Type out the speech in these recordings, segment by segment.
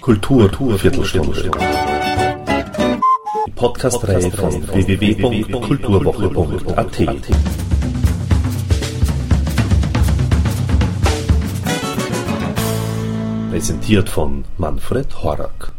Kultur, Viertelstunde. Die Podcast-Reihe von www.kulturwoche.at. Präsentiert von Manfred Horak.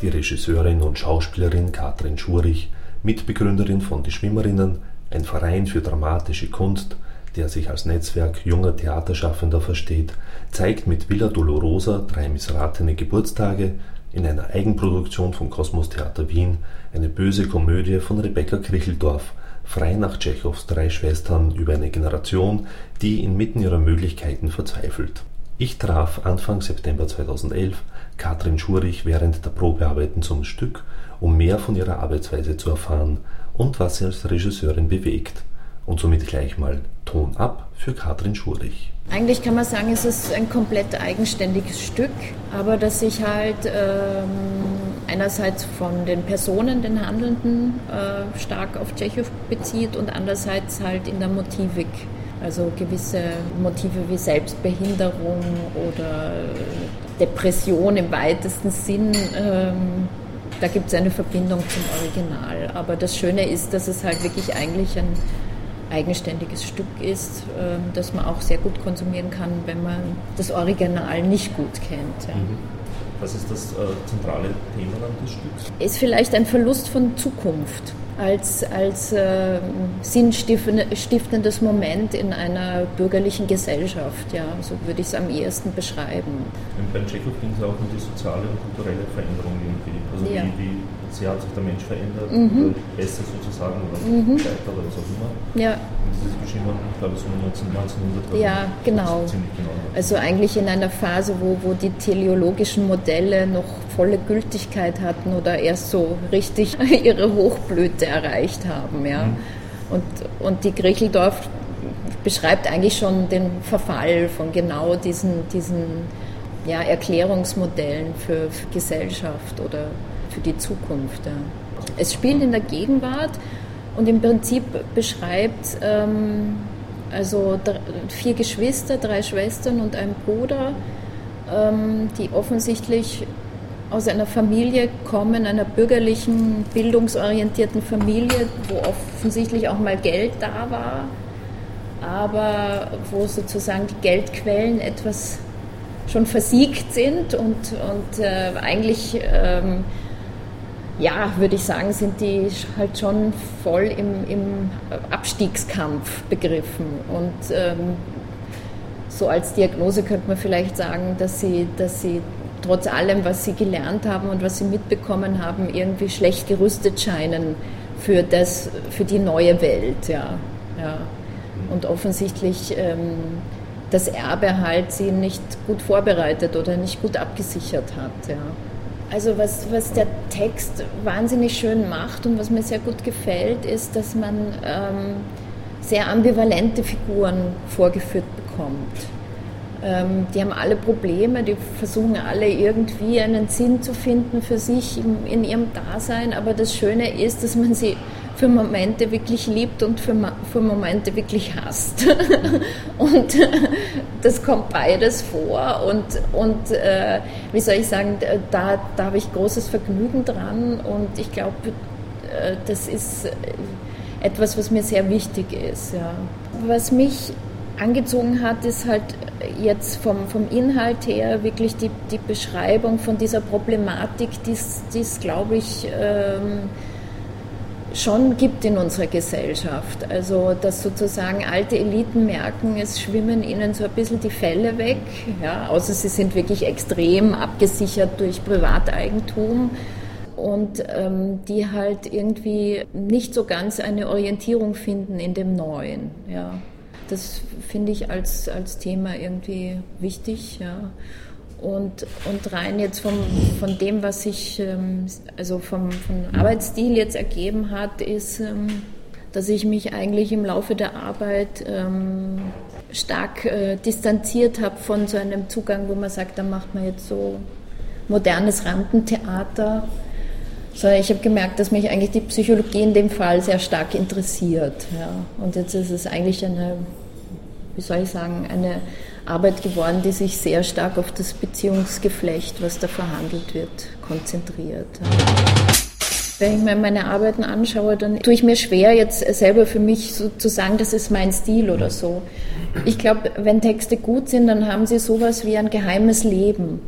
Die Regisseurin und Schauspielerin Katrin Schurich, Mitbegründerin von Die Schwimmerinnen, ein Verein für dramatische Kunst, der sich als Netzwerk junger Theaterschaffender versteht, zeigt mit Villa Dolorosa drei missratene Geburtstage in einer Eigenproduktion vom Kosmos Theater Wien eine böse Komödie von Rebecca Kricheldorf, frei nach Tschechows Drei Schwestern über eine Generation, die inmitten ihrer Möglichkeiten verzweifelt. Ich traf Anfang September 2011 Katrin Schurich während der Probearbeiten zum Stück, um mehr von ihrer Arbeitsweise zu erfahren und was sie als Regisseurin bewegt. Und somit gleich mal Ton ab für Katrin Schurich. Eigentlich kann man sagen, es ist ein komplett eigenständiges Stück, aber das sich halt ähm, einerseits von den Personen, den Handelnden, äh, stark auf Tschechow bezieht und andererseits halt in der Motivik. Also gewisse Motive wie Selbstbehinderung oder Depression im weitesten Sinn. Ähm, da gibt es eine Verbindung zum Original. Aber das Schöne ist, dass es halt wirklich eigentlich ein eigenständiges Stück ist, ähm, das man auch sehr gut konsumieren kann, wenn man das Original nicht gut kennt. Ja. Mhm. Was ist das äh, zentrale Thema des Stücks? Ist vielleicht ein Verlust von Zukunft als, als äh, sinnstiftendes Moment in einer bürgerlichen Gesellschaft. Ja, so würde ich es am ehesten beschreiben. Und beim Tschechow ging es auch um die soziale und kulturelle Veränderung irgendwie. Also ja. wie, wie sehr hat sich der Mensch verändert, mhm. besser sozusagen oder mhm. weiter oder was auch immer. Ja. Und das ist geschrieben, ich glaube, so 19, 1900. Ja, genau. genau. Also eigentlich in einer Phase, wo, wo die teleologischen Modelle noch volle Gültigkeit hatten oder erst so richtig ihre Hochblüte erreicht haben. Ja. Mhm. Und, und die Griecheldorf beschreibt eigentlich schon den Verfall von genau diesen, diesen ja, Erklärungsmodellen für, für Gesellschaft oder für die Zukunft. Es spielt in der Gegenwart und im Prinzip beschreibt ähm, also vier Geschwister, drei Schwestern und ein Bruder, ähm, die offensichtlich aus einer Familie kommen, einer bürgerlichen, bildungsorientierten Familie, wo offensichtlich auch mal Geld da war, aber wo sozusagen die Geldquellen etwas schon versiegt sind und, und äh, eigentlich ähm, ja, würde ich sagen, sind die halt schon voll im, im Abstiegskampf begriffen. Und ähm, so als Diagnose könnte man vielleicht sagen, dass sie, dass sie trotz allem, was sie gelernt haben und was sie mitbekommen haben, irgendwie schlecht gerüstet scheinen für, das, für die neue Welt. Ja. Ja. Und offensichtlich ähm, das Erbe halt sie nicht gut vorbereitet oder nicht gut abgesichert hat. Ja. Also was, was der Text wahnsinnig schön macht und was mir sehr gut gefällt, ist, dass man ähm, sehr ambivalente Figuren vorgeführt bekommt. Ähm, die haben alle Probleme, die versuchen alle irgendwie einen Sinn zu finden für sich in, in ihrem Dasein, aber das Schöne ist, dass man sie für Momente wirklich liebt und für, für Momente wirklich hasst. und das kommt beides vor und, und äh, wie soll ich sagen, da, da habe ich großes Vergnügen dran und ich glaube, äh, das ist etwas, was mir sehr wichtig ist. Ja. Was mich angezogen hat, ist halt jetzt vom, vom Inhalt her wirklich die, die Beschreibung von dieser Problematik, die es, glaube ich, ähm, schon gibt in unserer Gesellschaft. Also, dass sozusagen alte Eliten merken, es schwimmen ihnen so ein bisschen die Fälle weg, ja, außer sie sind wirklich extrem abgesichert durch Privateigentum und ähm, die halt irgendwie nicht so ganz eine Orientierung finden in dem Neuen. Ja. Das finde ich als, als Thema irgendwie wichtig. Ja. Und, und rein jetzt vom, von dem, was sich ähm, also vom, vom Arbeitsstil jetzt ergeben hat, ist, ähm, dass ich mich eigentlich im Laufe der Arbeit ähm, stark äh, distanziert habe von so einem Zugang, wo man sagt, da macht man jetzt so modernes Rampentheater. Sondern ich habe gemerkt, dass mich eigentlich die Psychologie in dem Fall sehr stark interessiert. Ja. Und jetzt ist es eigentlich eine wie soll ich sagen, eine Arbeit geworden, die sich sehr stark auf das Beziehungsgeflecht, was da verhandelt wird, konzentriert. Wenn ich mir meine Arbeiten anschaue, dann tue ich mir schwer, jetzt selber für mich so zu sagen, das ist mein Stil oder so. Ich glaube, wenn Texte gut sind, dann haben sie sowas wie ein geheimes Leben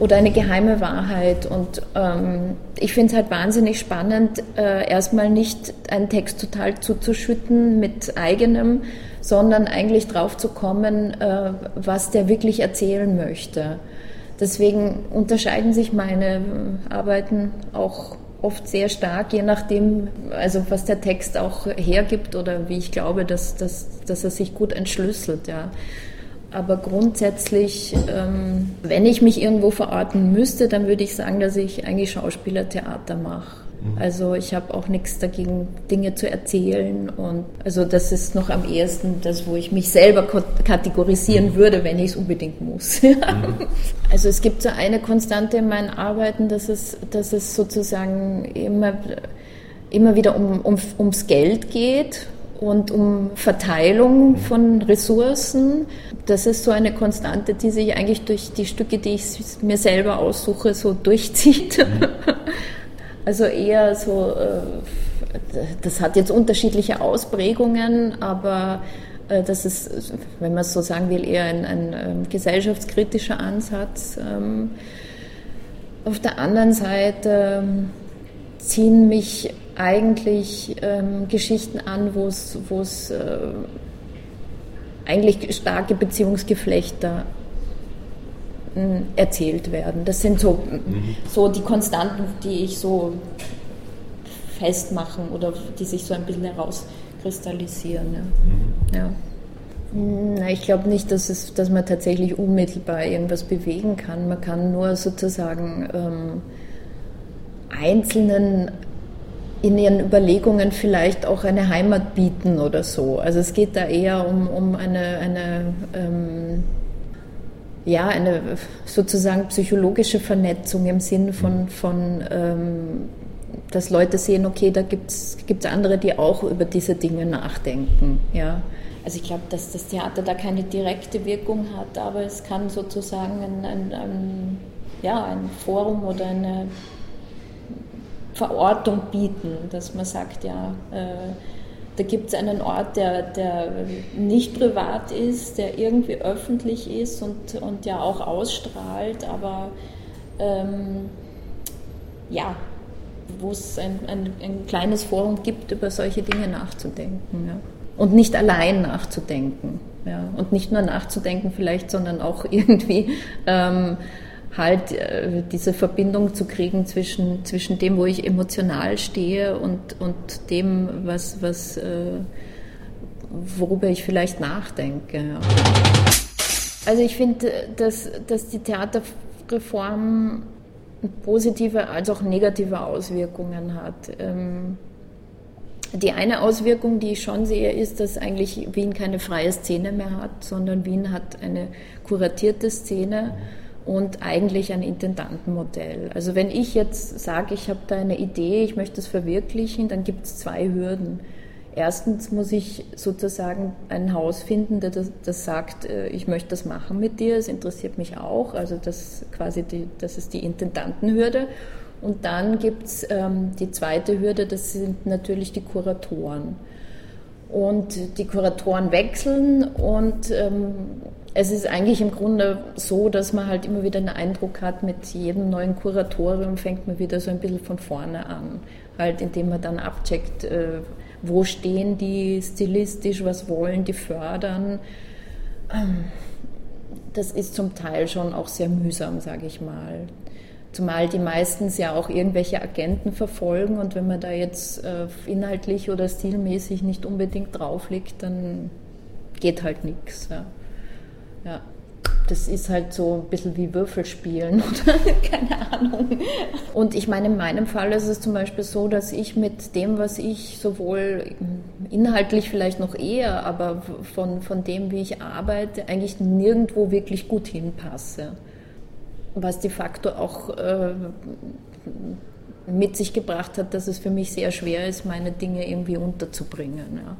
oder eine geheime Wahrheit. Und ähm, ich finde es halt wahnsinnig spannend, äh, erstmal nicht einen Text total zuzuschütten mit eigenem, sondern eigentlich drauf zu kommen, äh, was der wirklich erzählen möchte. Deswegen unterscheiden sich meine Arbeiten auch oft sehr stark, je nachdem, also was der Text auch hergibt oder wie ich glaube, dass, dass, dass er sich gut entschlüsselt. Ja. Aber grundsätzlich, ähm, wenn ich mich irgendwo verorten müsste, dann würde ich sagen, dass ich eigentlich Schauspielertheater mache. Mhm. Also ich habe auch nichts dagegen, Dinge zu erzählen. Und also das ist noch am ehesten das, wo ich mich selber kategorisieren mhm. würde, wenn ich es unbedingt muss. mhm. Also es gibt so eine Konstante in meinen Arbeiten, dass es, dass es sozusagen immer, immer wieder um, um, ums Geld geht und um Verteilung von Ressourcen. Das ist so eine Konstante, die sich eigentlich durch die Stücke, die ich mir selber aussuche, so durchzieht. Also eher so, äh, das hat jetzt unterschiedliche Ausprägungen, aber äh, das ist, wenn man es so sagen will, eher ein, ein ähm, gesellschaftskritischer Ansatz. Ähm, auf der anderen Seite ähm, ziehen mich eigentlich Geschichten an, wo es äh, eigentlich starke Beziehungsgeflechter erzählt werden. Das sind so, mhm. so die Konstanten, die ich so festmachen oder die sich so ein bisschen herauskristallisieren. Ja. Mhm. ja. Ich glaube nicht, dass, es, dass man tatsächlich unmittelbar irgendwas bewegen kann. Man kann nur sozusagen ähm, einzelnen in ihren Überlegungen vielleicht auch eine Heimat bieten oder so. Also es geht da eher um, um eine, eine ähm, ja, eine sozusagen psychologische Vernetzung im Sinn von, von ähm, dass Leute sehen, okay, da gibt es andere, die auch über diese Dinge nachdenken. Ja. Also ich glaube, dass das Theater da keine direkte Wirkung hat, aber es kann sozusagen ein, ein, ein ja, ein Forum oder eine Verortung bieten, dass man sagt, ja, äh, da gibt es einen Ort, der, der nicht privat ist, der irgendwie öffentlich ist und, und ja auch ausstrahlt, aber ähm, ja, wo es ein, ein, ein, kleines Forum gibt, über solche Dinge nachzudenken. Ja. Und nicht allein nachzudenken. Ja. Und nicht nur nachzudenken vielleicht, sondern auch irgendwie ähm, halt äh, diese Verbindung zu kriegen zwischen, zwischen dem, wo ich emotional stehe und, und dem, was, was, äh, worüber ich vielleicht nachdenke. Also ich finde, dass, dass die Theaterreform positive als auch negative Auswirkungen hat. Ähm, die eine Auswirkung, die ich schon sehe, ist, dass eigentlich Wien keine freie Szene mehr hat, sondern Wien hat eine kuratierte Szene und eigentlich ein Intendantenmodell. Also wenn ich jetzt sage, ich habe da eine Idee, ich möchte es verwirklichen, dann gibt es zwei Hürden. Erstens muss ich sozusagen ein Haus finden, das, das, sagt, äh, ich möchte das machen mit dir, es interessiert mich auch. Also das quasi die, das ist die Intendantenhürde. Und dann gibt es ähm, die zweite Hürde, das sind natürlich die Kuratoren. Und die Kuratoren wechseln und ähm, es ist eigentlich im Grunde so, dass man halt immer wieder den Eindruck hat, mit jedem neuen Kuratorium fängt man wieder so ein bisschen von vorne an. Halt, indem man dann abcheckt, äh, wo stehen die stilistisch, was wollen die fördern. Ähm, das ist zum Teil schon auch sehr mühsam, sage ich mal. Zumal die meistens ja auch irgendwelche Agenten verfolgen und wenn man da jetzt äh, inhaltlich oder stilmäßig nicht unbedingt drauf liegt, dann geht halt nichts. Ja. Ja. Das ist halt so ein bisschen wie Würfelspielen oder keine Ahnung. Und ich meine, in meinem Fall ist es zum Beispiel so, dass ich mit dem, was ich sowohl inhaltlich vielleicht noch eher, aber von, von dem, wie ich arbeite, eigentlich nirgendwo wirklich gut hinpasse. Was de facto auch äh, mit sich gebracht hat, dass es für mich sehr schwer ist, meine Dinge irgendwie unterzubringen. Ja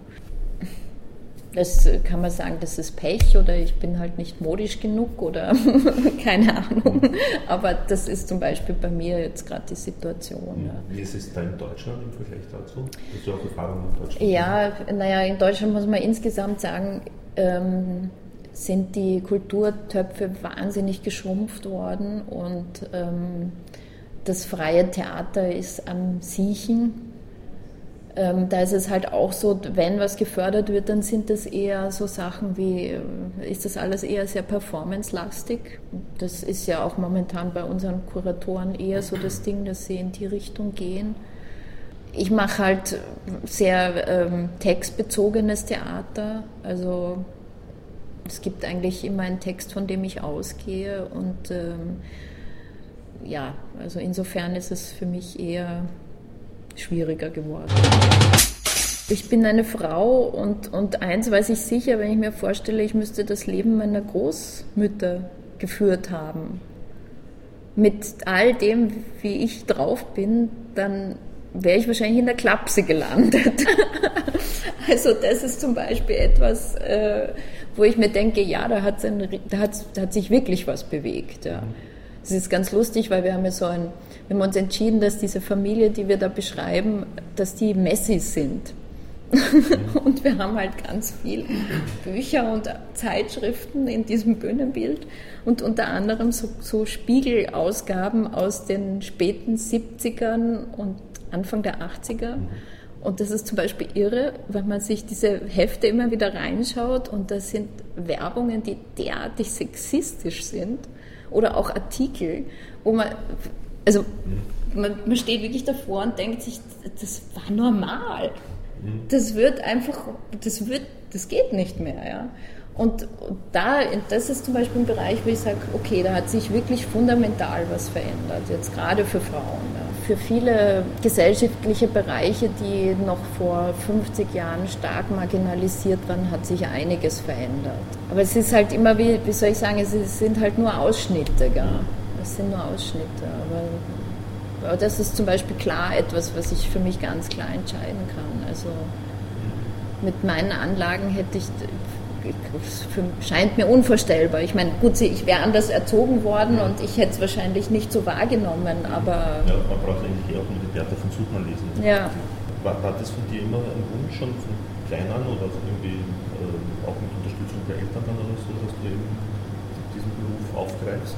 Das kann man sagen, das ist Pech oder ich bin halt nicht modisch genug oder keine Ahnung. Aber das ist zum Beispiel bei mir jetzt gerade die Situation. Ja. Wie ist es da in Deutschland im Vergleich dazu? Hast du auch Erfahrungen in Deutschland? Ja, naja, in Deutschland muss man insgesamt sagen, ähm, sind die Kulturtöpfe wahnsinnig geschrumpft worden und ähm, das freie Theater ist am Siechen ähm, da ist es halt auch so, wenn was gefördert wird, dann sind das eher so Sachen wie, äh, ist das alles eher sehr performance-lastig. Das ist ja auch momentan bei unseren Kuratoren eher so das Ding, dass sie in die Richtung gehen. Ich mache halt sehr ähm, textbezogenes Theater, also es gibt eigentlich immer einen Text, von dem ich ausgehe und ähm, ja, also insofern ist es für mich eher schwieriger geworden. Ich bin eine Frau und, und eins weiß ich sicher, wenn ich mir vorstelle, ich müsste das Leben meiner Großmütter geführt haben. Mit all dem, wie ich drauf bin, dann wäre ich wahrscheinlich in der Klapse gelandet. also das ist zum Beispiel etwas, äh, wo ich mir denke, ja, da hat, da hat, da hat sich wirklich was bewegt. Ja. Das ist ganz lustig, weil wir haben ja so ein wir haben uns entschieden, dass diese Familie, die wir da beschreiben, dass die Messis sind. und wir haben halt ganz viele Bücher und Zeitschriften in diesem Bühnenbild und unter anderem so, so Spiegelausgaben aus den späten 70ern und Anfang der 80er. Und das ist zum Beispiel irre, wenn man sich diese Hefte immer wieder reinschaut und das sind Werbungen, die derartig sexistisch sind oder auch Artikel, wo man also man, man steht wirklich davor und denkt sich, das war normal. Mhm. Das wird einfach, das wird, das geht nicht mehr, ja. Und da, das ist zum Beispiel ein Bereich, wo ich sage, okay, da hat sich wirklich fundamental was verändert, jetzt gerade für Frauen. Ja. Für viele gesellschaftliche Bereiche, die noch vor 50 Jahren stark marginalisiert waren, hat sich einiges verändert. Aber es ist halt immer, wie, wie soll ich sagen, es sind halt nur Ausschnitte. Gell? Das sind nur Ausschnitte. Aber, aber das ist zum Beispiel klar etwas, was ich für mich ganz klar entscheiden kann. Also mit meinen Anlagen hätte ich, scheint mir unvorstellbar. Ich meine, gut, ich wäre anders erzogen worden und ich hätte es wahrscheinlich nicht so wahrgenommen, aber... Ja, man braucht eigentlich eher auch mit Theater von Suchmann lesen. Ja. War, war, das von dir immer ein Wunsch schon von klein an oder irgendwie äh, auch mit Unterstützung der Eltern dann oder so, dass du eben diesen Beruf aufgreifst?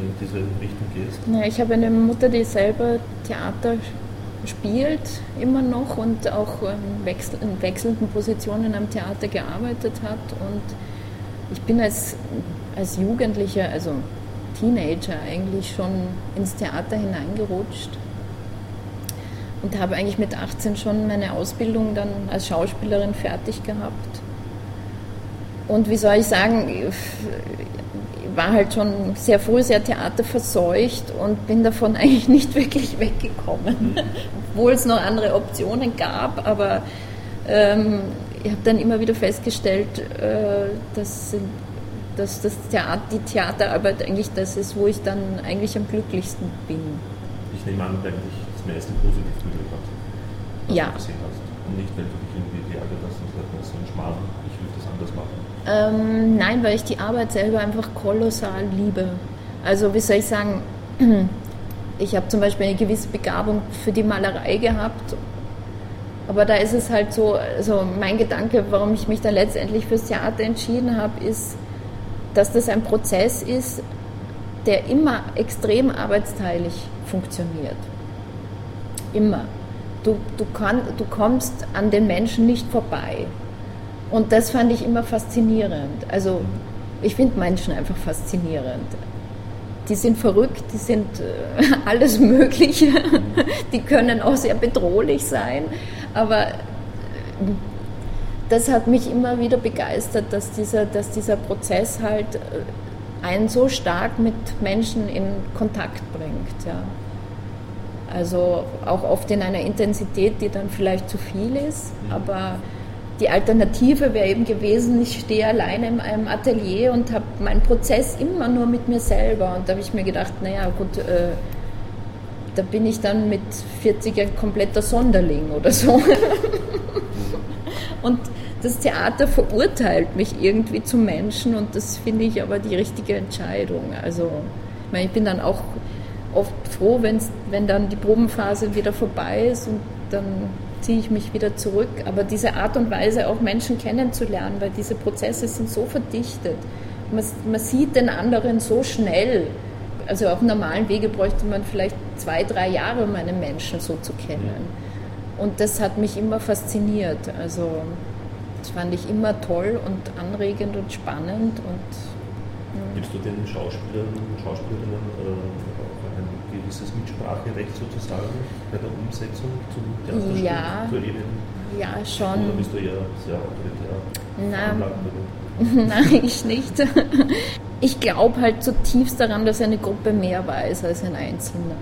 in diese Richtung gehst? Ja, ich habe eine Mutter, die selber Theater spielt, immer noch und auch in, wechsel in wechselnden Positionen am Theater gearbeitet hat. Und ich bin als, als Jugendlicher, also Teenager eigentlich schon ins Theater hineingerutscht und habe eigentlich mit 18 schon meine Ausbildung dann als Schauspielerin fertig gehabt. Und wie soll ich sagen, war halt schon sehr früh sehr theaterverseucht und bin davon eigentlich nicht wirklich weggekommen, mhm. obwohl es noch andere Optionen gab, aber ähm, ich habe dann immer wieder festgestellt, äh, dass, dass das Theater, die Theaterarbeit eigentlich das ist, wo ich dann eigentlich am glücklichsten bin. Ich nehme an, dich das meiste positiv berührt hat, ja. du gesehen hast. Nicht, weil du dich irgendwie geärgert hast und gesagt hast, so ein Schmarrn, ich will das anders machen. Ähm, nein, weil ich die Arbeit selber einfach kolossal liebe. Also wie soll ich sagen, ich habe zum Beispiel eine gewisse Begabung für die Malerei gehabt, aber da ist es halt so, also mein Gedanke, warum ich mich dann letztendlich fürs Theater entschieden habe, ist, dass das ein Prozess ist, der immer extrem arbeitsteilig funktioniert. Immer. Du, du, kann, du kommst an den Menschen nicht vorbei. Und das fand ich immer faszinierend. Also ich finde Menschen einfach faszinierend. Die sind verrückt, die sind äh, alles Mögliche, die können auch sehr bedrohlich sein, aber äh, das hat mich immer wieder begeistert, dass dieser, dass dieser Prozess halt äh, einen so stark mit Menschen in Kontakt bringt. Ja. Also auch oft in einer Intensität, die dann vielleicht zu viel ist, mhm. aber die Alternative wäre eben gewesen, ich stehe alleine in einem Atelier und habe meinen Prozess immer nur mit mir selber. Und da habe ich mir gedacht, naja, gut, äh, da bin ich dann mit 40 ein kompletter Sonderling oder so. und das Theater verurteilt mich irgendwie zum Menschen und das finde ich aber die richtige Entscheidung. Also ich, meine, ich bin dann auch oft froh, wenn's, wenn dann die Probenphase wieder vorbei ist und dann ziehe ich mich wieder zurück. Aber diese Art und Weise, auch Menschen kennenzulernen, weil diese Prozesse sind so verdichtet. Man, man sieht den anderen so schnell. Also auf normalen Wege bräuchte man vielleicht zwei, drei Jahre, um einen Menschen so zu kennen. Und das hat mich immer fasziniert. Also das fand ich immer toll und anregend und spannend. Und. Gibst du den Schauspielern und Schauspielerinnen äh, gewisses Mitspracherecht sozusagen bei der Umsetzung zum Theaterstück? Ja, ja schon. Oder bist du eher sehr autoritär? Nein, Nein, ich nicht. Ich glaube halt zutiefst daran, dass eine Gruppe mehr weiß als ein Einzelner.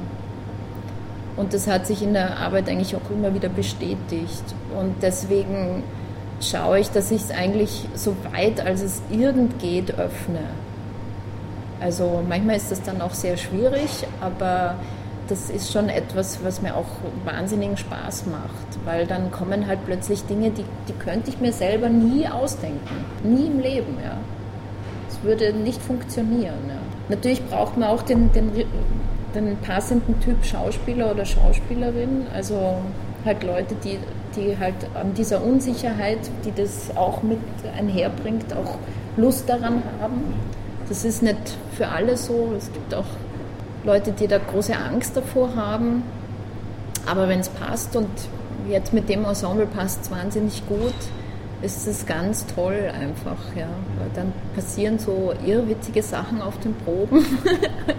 Und das hat sich in der Arbeit eigentlich auch immer wieder bestätigt. Und deswegen schaue ich, dass ich es eigentlich so weit, als es irgend geht, öffne. Also manchmal ist das dann auch sehr schwierig, aber das ist schon etwas, was mir auch wahnsinnigen Spaß macht, weil dann kommen halt plötzlich Dinge, die, die könnte ich mir selber nie ausdenken. Nie im Leben, ja. Es würde nicht funktionieren. Ja. Natürlich braucht man auch den, den, den passenden Typ Schauspieler oder Schauspielerin, also halt Leute, die die halt an dieser Unsicherheit, die das auch mit einherbringt, auch Lust daran haben. Das ist nicht für alle so. Es gibt auch Leute, die da große Angst davor haben. Aber wenn es passt und jetzt mit dem Ensemble passt es wahnsinnig gut, ist es ganz toll einfach. Ja. Weil dann passieren so irrwitzige Sachen auf den Proben,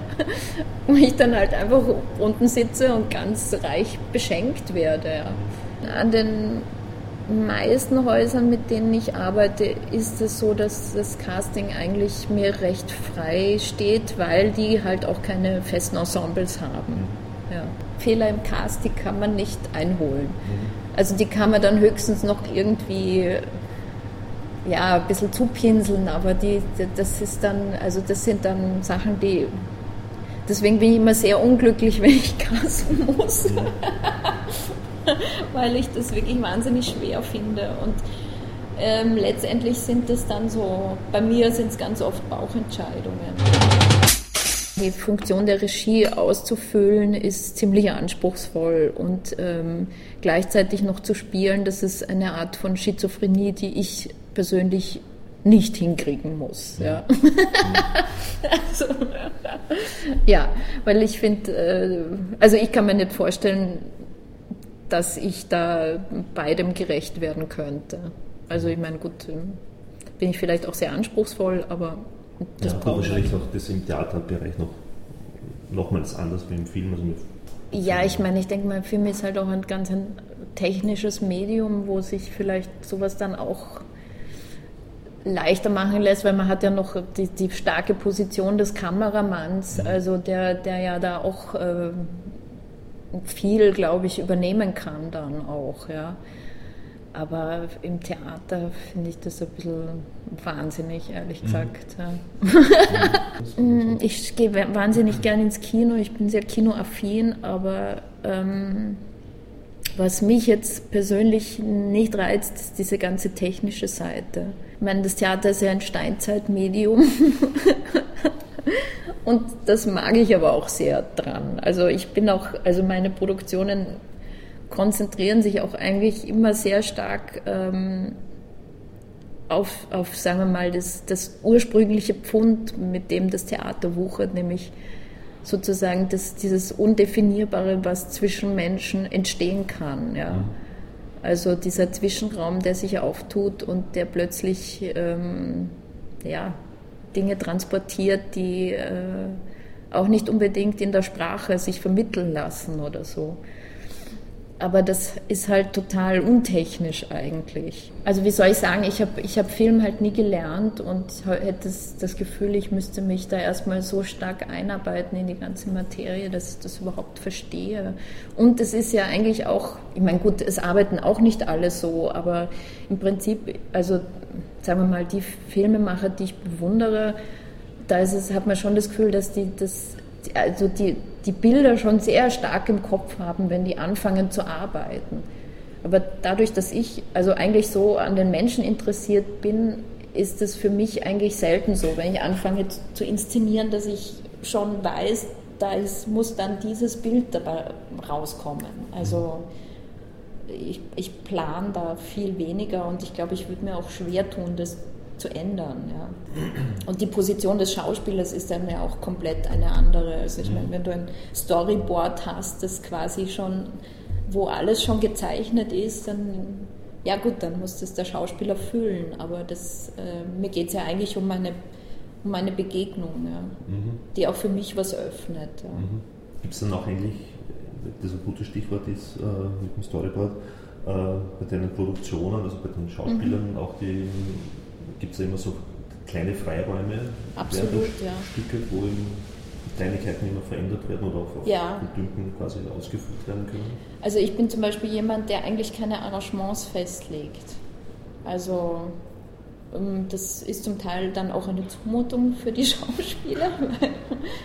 wo ich dann halt einfach unten sitze und ganz reich beschenkt werde. Ja. An den meisten Häusern, mit denen ich arbeite, ist es so, dass das Casting eigentlich mir recht frei steht, weil die halt auch keine festen Ensembles haben. Ja. Fehler im Casting kann man nicht einholen. Mhm. Also die kann man dann höchstens noch irgendwie ja, ein bisschen zupinseln, aber die, das ist dann, also das sind dann Sachen, die deswegen bin ich immer sehr unglücklich, wenn ich casten muss. Weil ich das wirklich wahnsinnig schwer finde. Und ähm, letztendlich sind es dann so, bei mir sind es ganz oft Bauchentscheidungen. Die Funktion der Regie auszufüllen ist ziemlich anspruchsvoll und ähm, gleichzeitig noch zu spielen, das ist eine Art von Schizophrenie, die ich persönlich nicht hinkriegen muss. Ja, also, ja weil ich finde, äh, also ich kann mir nicht vorstellen, dass ich da beidem gerecht werden könnte. Also ich meine, gut, bin ich vielleicht auch sehr anspruchsvoll, aber das ja, brauche wahrscheinlich noch das im Theaterbereich noch nochmals anders wie im Film. Also ja, ich meine, ich denke mal, Film ist halt auch ein ganz ein technisches Medium, wo sich vielleicht sowas dann auch leichter machen lässt, weil man hat ja noch die, die starke Position des Kameramanns, mhm. also der, der ja da auch äh, viel, glaube ich, übernehmen kann dann auch, ja. Aber im Theater finde ich das ein bisschen wahnsinnig, ehrlich mhm. gesagt. Mhm. Ich gehe wahnsinnig gern ins Kino, ich bin sehr kinoaffin, aber ähm, was mich jetzt persönlich nicht reizt, ist diese ganze technische Seite. Ich meine, das Theater ist ja ein Steinzeitmedium. Und das mag ich aber auch sehr dran. Also ich bin auch, also meine Produktionen konzentrieren sich auch eigentlich immer sehr stark ähm, auf, auf, sagen wir mal, das, das ursprüngliche Pfund, mit dem das Theater wuchert, nämlich sozusagen das, dieses Undefinierbare, was zwischen Menschen entstehen kann. Ja. Mhm. Also dieser Zwischenraum, der sich auftut und der plötzlich ähm, ja, Dinge transportiert, die äh, auch nicht unbedingt in der Sprache sich vermitteln lassen oder so. Aber das ist halt total untechnisch eigentlich. Also wie soll ich sagen, ich habe ich hab Film halt nie gelernt und hätte das, das Gefühl, ich müsste mich da erstmal so stark einarbeiten in die ganze Materie, dass ich das überhaupt verstehe. Und es ist ja eigentlich auch, ich meine gut, es arbeiten auch nicht alle so, aber im Prinzip, also sagen wir mal, die Filmemacher, die ich bewundere, da ist es, hat man schon das Gefühl, dass die das, also die, die Bilder schon sehr stark im Kopf haben, wenn die anfangen zu arbeiten. Aber dadurch, dass ich also eigentlich so an den Menschen interessiert bin, ist es für mich eigentlich selten so, wenn ich anfange zu inszenieren, dass ich schon weiß, da ist, muss dann dieses Bild dabei rauskommen. Also ich, ich plane da viel weniger und ich glaube, ich würde mir auch schwer tun, das zu ändern. Ja. Und die Position des Schauspielers ist dann ja auch komplett eine andere. Also ich meine, wenn du ein Storyboard hast, das quasi schon, wo alles schon gezeichnet ist, dann ja gut, dann muss das der Schauspieler füllen. Aber das, äh, mir geht es ja eigentlich um meine, um eine Begegnung, ja, mhm. die auch für mich was öffnet. Ja. Mhm. Gibt es dann auch eigentlich, das ein gutes Stichwort ist äh, mit dem Storyboard, äh, bei deinen Produktionen, also bei den Schauspielern, mhm. auch die gibt es ja immer so kleine Freiräume Absolut, während der ja. Stücke, wo eben Kleinigkeiten immer verändert werden oder auch auf ja. Dünken quasi ausgeführt werden können? Also ich bin zum Beispiel jemand, der eigentlich keine Arrangements festlegt. Also ähm, das ist zum Teil dann auch eine Zumutung für die Schauspieler, weil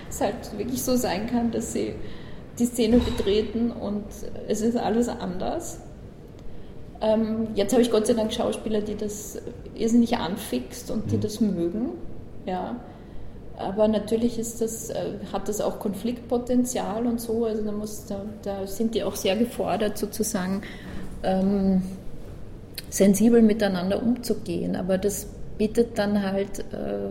es halt wirklich so sein kann, dass sie die Szene betreten und es ist alles anders. Ähm, jetzt habe ich Gott sei Dank Schauspieler, die das irrsinnig anfixt und die mhm. das mögen. Ja. Aber natürlich ist das, äh, hat das auch Konfliktpotenzial und so. Also da, muss, da, da sind die auch sehr gefordert, sozusagen ähm, sensibel miteinander umzugehen. Aber das bietet dann halt äh,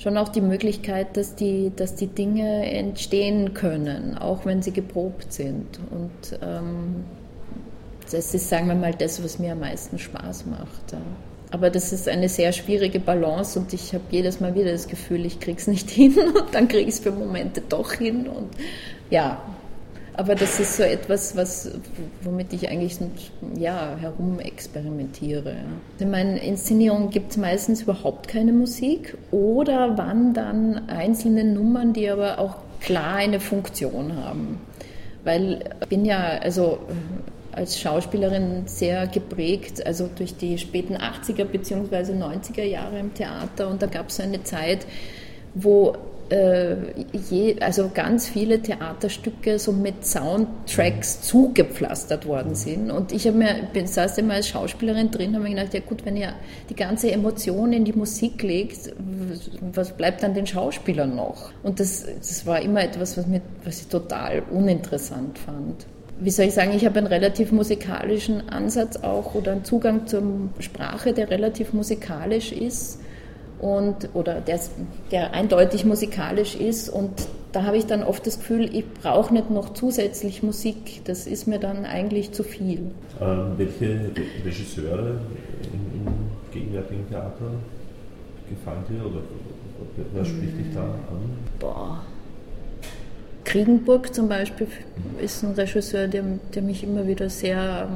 schon auch die Möglichkeit, dass die, dass die Dinge entstehen können, auch wenn sie geprobt sind. Und ähm, das ist, sagen wir mal, das, was mir am meisten Spaß macht. Ja. Aber das ist eine sehr schwierige Balance und ich habe jedes Mal wieder das Gefühl, ich kriege es nicht hin und dann kriege ich es für Momente doch hin. Und ja, aber das ist so etwas, was, womit ich eigentlich ja, herumexperimentiere. In meinen Inszenierungen gibt es meistens überhaupt keine Musik oder wann dann einzelne Nummern, die aber auch klar eine Funktion haben. Weil ich bin ja, also als Schauspielerin sehr geprägt, also durch die späten 80er bzw. 90er Jahre im Theater. Und da gab es eine Zeit, wo äh, je, also ganz viele Theaterstücke so mit Soundtracks zugepflastert worden sind. Und ich habe mir, bin, saß immer als Schauspielerin drin, habe mir gedacht, ja gut, wenn ihr die ganze Emotion in die Musik legt, was bleibt dann den Schauspielern noch? Und das, das war immer etwas, was, mir, was ich total uninteressant fand wie soll ich sagen, ich habe einen relativ musikalischen Ansatz auch oder einen Zugang zur Sprache, der relativ musikalisch ist und oder der, der eindeutig musikalisch ist und da habe ich dann oft das Gefühl, ich brauche nicht noch zusätzlich Musik, das ist mir dann eigentlich zu viel. Ähm, welche Regisseure im, im gegenwärtigen Theater gefallen dir oder wer spricht dich da an? Boah Kriegenburg zum Beispiel ist ein Regisseur, der, der mich immer wieder sehr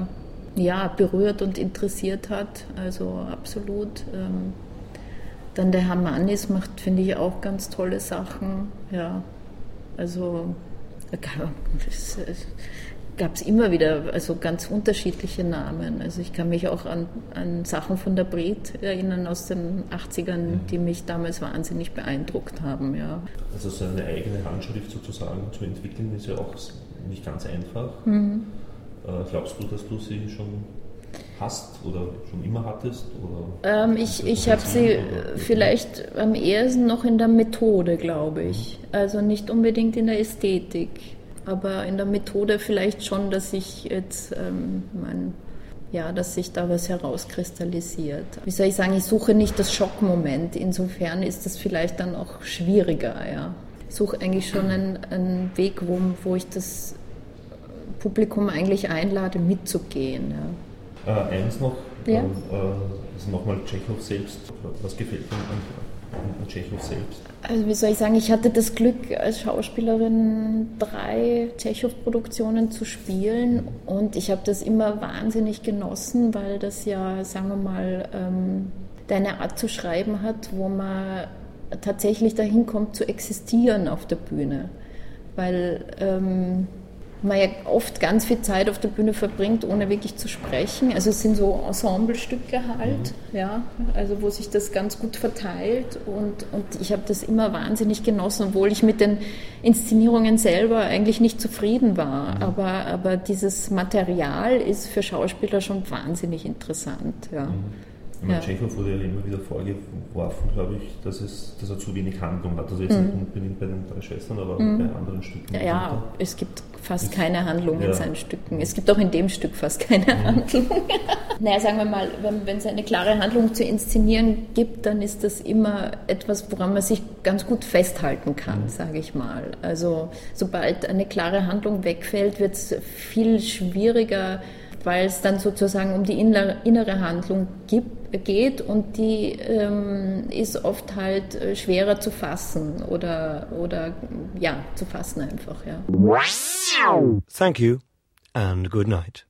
ja, berührt und interessiert hat. Also absolut. Ähm, dann der Herr Mannis macht, finde ich, auch ganz tolle Sachen. Ja, also gab es immer wieder also ganz unterschiedliche Namen. Also ich kann mich auch an, an Sachen von der Bret erinnern aus den 80ern, mhm. die mich damals wahnsinnig beeindruckt haben. Ja. Also so eine eigene Handschrift sozusagen zu entwickeln ist ja auch nicht ganz einfach. Mhm. Äh, glaubst du, dass du sie schon hast oder schon immer hattest? Oder ähm, ich ich habe sie oder? vielleicht am ehesten noch in der Methode, glaube ich. Mhm. Also nicht unbedingt in der Ästhetik aber in der Methode vielleicht schon, dass ich jetzt ähm, mein, ja, dass sich da was herauskristallisiert. Wie soll ich sagen, ich suche nicht das Schockmoment. Insofern ist das vielleicht dann auch schwieriger. Ja. Ich suche eigentlich schon einen, einen Weg, wo, wo ich das Publikum eigentlich einlade, mitzugehen. Ja. Äh, eins noch, ja? ähm, äh, also nochmal Tschechow selbst. Was gefällt dir an, an Tschechow selbst? Also wie soll ich sagen, ich hatte das Glück, als Schauspielerin drei Tschechow-Produktionen zu spielen und ich habe das immer wahnsinnig genossen, weil das ja, sagen wir mal, ähm, deine Art zu schreiben hat, wo man tatsächlich dahin kommt zu existieren auf der Bühne. Weil ähm, man ja oft ganz viel Zeit auf der Bühne verbringt, ohne wirklich zu sprechen. Also es sind so Ensemblestücke halt, mhm. ja, also wo sich das ganz gut verteilt und, und ich habe das immer wahnsinnig genossen, obwohl ich mit den Inszenierungen selber eigentlich nicht zufrieden war. Mhm. Aber, aber dieses Material ist für Schauspieler schon wahnsinnig interessant, ja. Mhm. Ja. Tschechow wurde ja immer wieder vorgeworfen, glaube ich, dass, es, dass er zu wenig Handlung hat. Also jetzt mhm. nicht unbedingt bei den drei Schwestern, aber mhm. bei anderen Stücken. Ja, es gibt fast keine Handlung ja. in seinen Stücken. Es gibt auch in dem Stück fast keine mhm. Handlung. naja, sagen wir mal, wenn, wenn es eine klare Handlung zu inszenieren gibt, dann ist das immer etwas, woran man sich ganz gut festhalten kann, mhm. sage ich mal. Also sobald eine klare Handlung wegfällt, wird es viel schwieriger, weil es dann sozusagen um die innere Handlung gibt, geht und die ähm, ist oft halt äh, schwerer zu fassen oder, oder ja, zu fassen einfach. Ja. Thank you and good night.